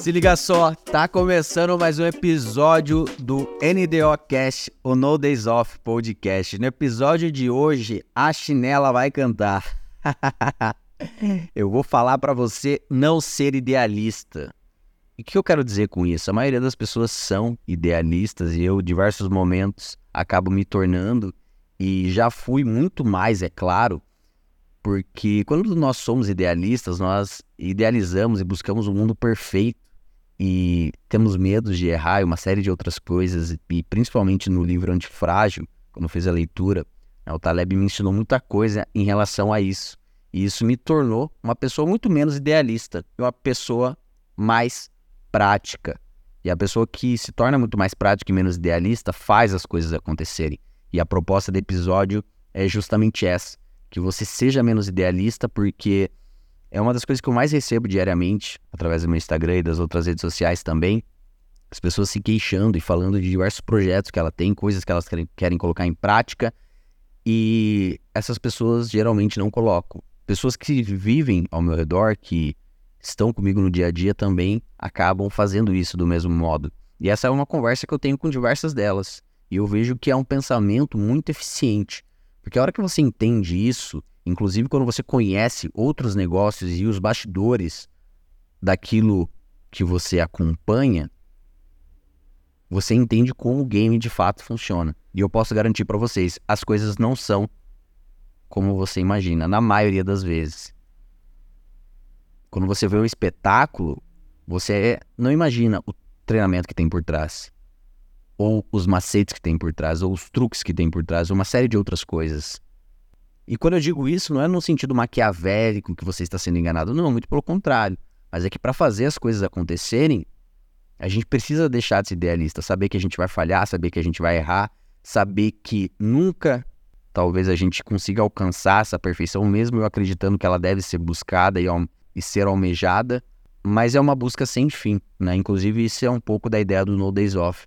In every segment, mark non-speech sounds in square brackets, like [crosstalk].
Se liga só, tá começando mais um episódio do NDO Cast, o No Days Off Podcast. No episódio de hoje, a chinela vai cantar. [laughs] eu vou falar para você não ser idealista. E o que eu quero dizer com isso? A maioria das pessoas são idealistas e eu, em diversos momentos, acabo me tornando e já fui muito mais, é claro, porque quando nós somos idealistas, nós idealizamos e buscamos um mundo perfeito e temos medo de errar e uma série de outras coisas, e principalmente no livro Antifrágil, quando eu fiz a leitura, né, o Taleb me ensinou muita coisa em relação a isso. E isso me tornou uma pessoa muito menos idealista, uma pessoa mais prática. E a pessoa que se torna muito mais prática e menos idealista faz as coisas acontecerem. E a proposta do episódio é justamente essa: que você seja menos idealista, porque é uma das coisas que eu mais recebo diariamente, através do meu Instagram e das outras redes sociais também. As pessoas se queixando e falando de diversos projetos que ela tem, coisas que elas querem, querem colocar em prática, e essas pessoas geralmente não colocam. Pessoas que vivem ao meu redor, que estão comigo no dia a dia também, acabam fazendo isso do mesmo modo. E essa é uma conversa que eu tenho com diversas delas. E eu vejo que é um pensamento muito eficiente. Porque a hora que você entende isso, Inclusive, quando você conhece outros negócios e os bastidores daquilo que você acompanha, você entende como o game de fato funciona. E eu posso garantir para vocês, as coisas não são como você imagina, na maioria das vezes. Quando você vê um espetáculo, você não imagina o treinamento que tem por trás, ou os macetes que tem por trás, ou os truques que tem por trás, ou uma série de outras coisas. E quando eu digo isso, não é no sentido maquiavélico que você está sendo enganado, não, muito pelo contrário. Mas é que para fazer as coisas acontecerem, a gente precisa deixar de ser idealista, saber que a gente vai falhar, saber que a gente vai errar, saber que nunca talvez a gente consiga alcançar essa perfeição, mesmo eu acreditando que ela deve ser buscada e, e ser almejada, mas é uma busca sem fim, né? Inclusive, isso é um pouco da ideia do No Days Off.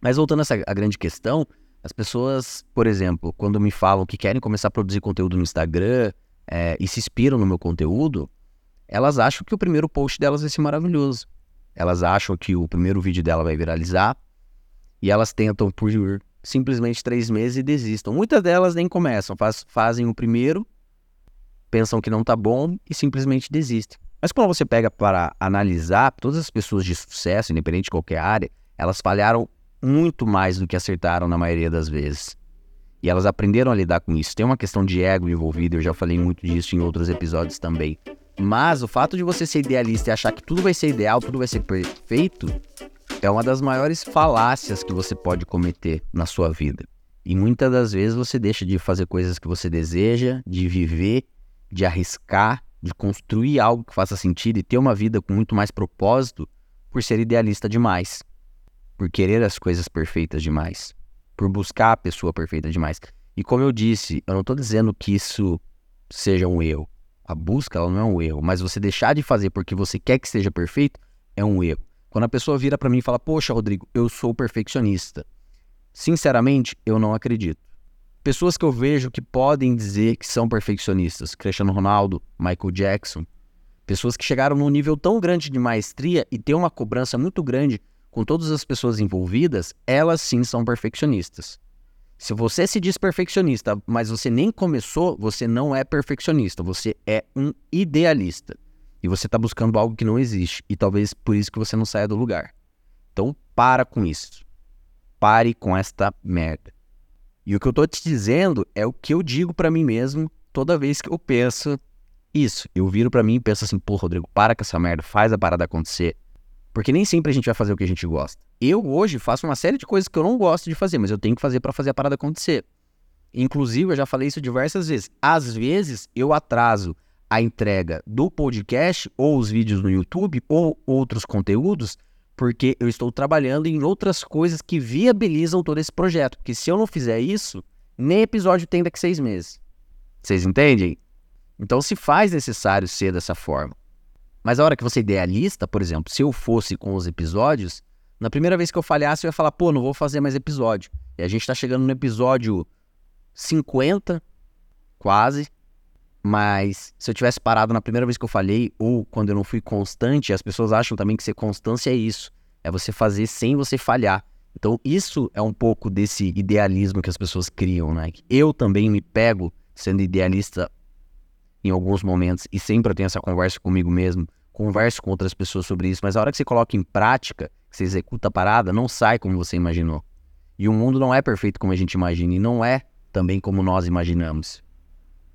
Mas voltando a essa a grande questão, as pessoas, por exemplo, quando me falam que querem começar a produzir conteúdo no Instagram é, e se inspiram no meu conteúdo, elas acham que o primeiro post delas vai ser maravilhoso. Elas acham que o primeiro vídeo dela vai viralizar e elas tentam por simplesmente três meses e desistam. Muitas delas nem começam, faz, fazem o primeiro, pensam que não tá bom e simplesmente desistem. Mas quando você pega para analisar, todas as pessoas de sucesso, independente de qualquer área, elas falharam muito mais do que acertaram na maioria das vezes. E elas aprenderam a lidar com isso. Tem uma questão de ego envolvida, eu já falei muito disso em outros episódios também. Mas o fato de você ser idealista e achar que tudo vai ser ideal, tudo vai ser perfeito, é uma das maiores falácias que você pode cometer na sua vida. E muitas das vezes você deixa de fazer coisas que você deseja, de viver, de arriscar, de construir algo que faça sentido e ter uma vida com muito mais propósito por ser idealista demais por querer as coisas perfeitas demais, por buscar a pessoa perfeita demais. E como eu disse, eu não estou dizendo que isso seja um erro. A busca ela não é um erro, mas você deixar de fazer porque você quer que seja perfeito é um erro. Quando a pessoa vira para mim e fala: "Poxa, Rodrigo, eu sou perfeccionista". Sinceramente, eu não acredito. Pessoas que eu vejo que podem dizer que são perfeccionistas, Cristiano Ronaldo, Michael Jackson, pessoas que chegaram num nível tão grande de maestria e têm uma cobrança muito grande com todas as pessoas envolvidas, elas sim são perfeccionistas. Se você se diz perfeccionista, mas você nem começou, você não é perfeccionista, você é um idealista. E você está buscando algo que não existe. E talvez por isso que você não saia do lugar. Então, para com isso. Pare com esta merda. E o que eu estou te dizendo é o que eu digo para mim mesmo toda vez que eu penso isso. Eu viro para mim e penso assim, pô, Rodrigo, para com essa merda, faz a parada acontecer. Porque nem sempre a gente vai fazer o que a gente gosta. Eu hoje faço uma série de coisas que eu não gosto de fazer, mas eu tenho que fazer para fazer a parada acontecer. Inclusive, eu já falei isso diversas vezes. Às vezes, eu atraso a entrega do podcast, ou os vídeos no YouTube, ou outros conteúdos, porque eu estou trabalhando em outras coisas que viabilizam todo esse projeto. Porque se eu não fizer isso, nem episódio tem daqui seis meses. Vocês entendem? Então, se faz necessário ser dessa forma. Mas a hora que você idealista, por exemplo, se eu fosse com os episódios, na primeira vez que eu falhasse, eu ia falar, pô, não vou fazer mais episódio. E a gente tá chegando no episódio 50, quase. Mas se eu tivesse parado na primeira vez que eu falhei, ou quando eu não fui constante, as pessoas acham também que ser constância é isso. É você fazer sem você falhar. Então, isso é um pouco desse idealismo que as pessoas criam, né? Eu também me pego sendo idealista em alguns momentos e sempre eu tenho essa conversa comigo mesmo, converso com outras pessoas sobre isso, mas a hora que você coloca em prática, que você executa a parada, não sai como você imaginou. E o mundo não é perfeito como a gente imagina e não é também como nós imaginamos.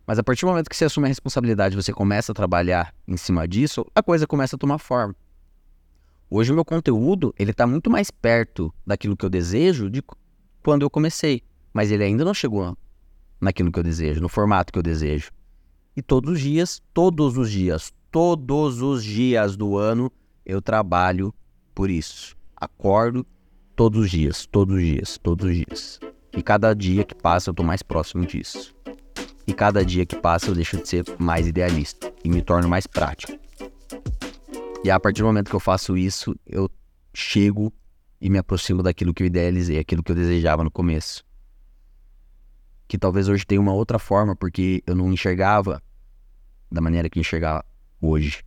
Mas a partir do momento que você assume a responsabilidade, você começa a trabalhar em cima disso, a coisa começa a tomar forma. Hoje o meu conteúdo, ele está muito mais perto daquilo que eu desejo de quando eu comecei, mas ele ainda não chegou naquilo que eu desejo, no formato que eu desejo. E todos os dias, todos os dias, todos os dias do ano eu trabalho por isso. Acordo todos os dias, todos os dias, todos os dias. E cada dia que passa eu estou mais próximo disso. E cada dia que passa eu deixo de ser mais idealista e me torno mais prático. E a partir do momento que eu faço isso, eu chego e me aproximo daquilo que eu idealizei, aquilo que eu desejava no começo. Que talvez hoje tenha uma outra forma, porque eu não enxergava da maneira que enxergar hoje.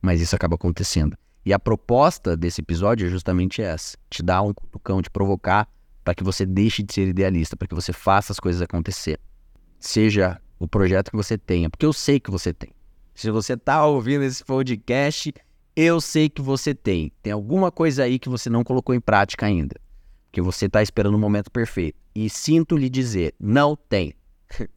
Mas isso acaba acontecendo. E a proposta desse episódio é justamente essa: te dar um cutucão, te provocar para que você deixe de ser idealista, para que você faça as coisas acontecer seja o projeto que você tenha, porque eu sei que você tem. Se você está ouvindo esse podcast, eu sei que você tem. Tem alguma coisa aí que você não colocou em prática ainda, que você está esperando o momento perfeito. E sinto lhe dizer, não tem. [laughs]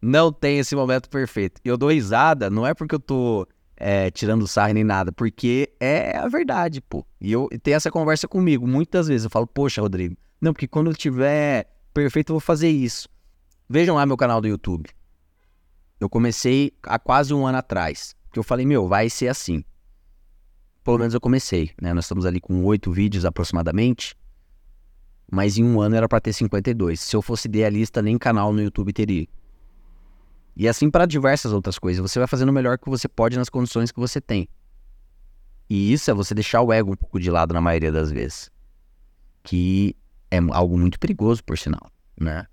não tem esse momento perfeito. E eu dou risada, não é porque eu tô é, tirando sarro nem nada, porque é a verdade, pô. E eu tenho essa conversa comigo muitas vezes. Eu falo, poxa, Rodrigo, não, porque quando eu tiver perfeito, eu vou fazer isso. Vejam lá meu canal do YouTube. Eu comecei há quase um ano atrás. Que eu falei, meu, vai ser assim. Pelo menos eu comecei, né? Nós estamos ali com oito vídeos aproximadamente. Mas em um ano era para ter 52. Se eu fosse idealista, nem canal no YouTube teria. E assim para diversas outras coisas. Você vai fazendo o melhor que você pode nas condições que você tem. E isso é você deixar o ego um pouco de lado na maioria das vezes. Que é algo muito perigoso, por sinal, né?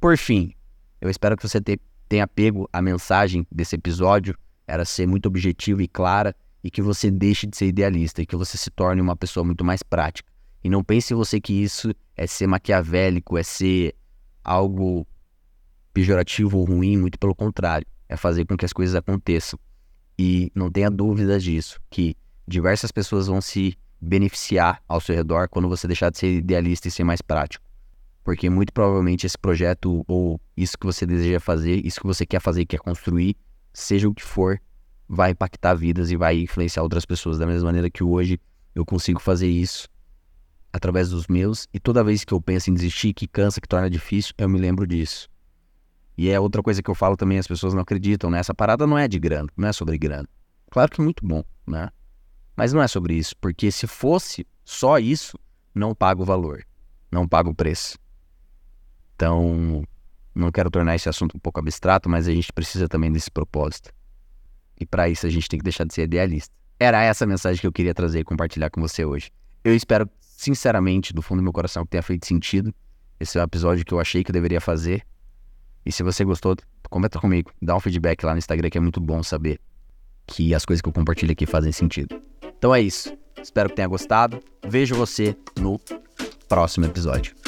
Por fim, eu espero que você tenha pego a mensagem desse episódio, era ser muito objetivo e clara, e que você deixe de ser idealista, e que você se torne uma pessoa muito mais prática. E não pense você que isso é ser maquiavélico, é ser algo pejorativo ou ruim, muito pelo contrário. É fazer com que as coisas aconteçam. E não tenha dúvidas disso, que diversas pessoas vão se beneficiar ao seu redor quando você deixar de ser idealista e ser mais prático. Porque muito provavelmente esse projeto ou isso que você deseja fazer, isso que você quer fazer, quer construir, seja o que for, vai impactar vidas e vai influenciar outras pessoas. Da mesma maneira que hoje eu consigo fazer isso através dos meus. E toda vez que eu penso em desistir, que cansa, que torna difícil, eu me lembro disso. E é outra coisa que eu falo também, as pessoas não acreditam, né? Essa parada não é de grana, não é sobre grana. Claro que é muito bom, né? Mas não é sobre isso, porque se fosse só isso, não paga o valor, não paga o preço. Então, não quero tornar esse assunto um pouco abstrato, mas a gente precisa também desse propósito. E para isso a gente tem que deixar de ser idealista. Era essa a mensagem que eu queria trazer e compartilhar com você hoje. Eu espero, sinceramente, do fundo do meu coração, que tenha feito sentido. Esse é um episódio que eu achei que eu deveria fazer. E se você gostou, comenta comigo. Dá um feedback lá no Instagram, que é muito bom saber que as coisas que eu compartilho aqui fazem sentido. Então é isso. Espero que tenha gostado. Vejo você no próximo episódio.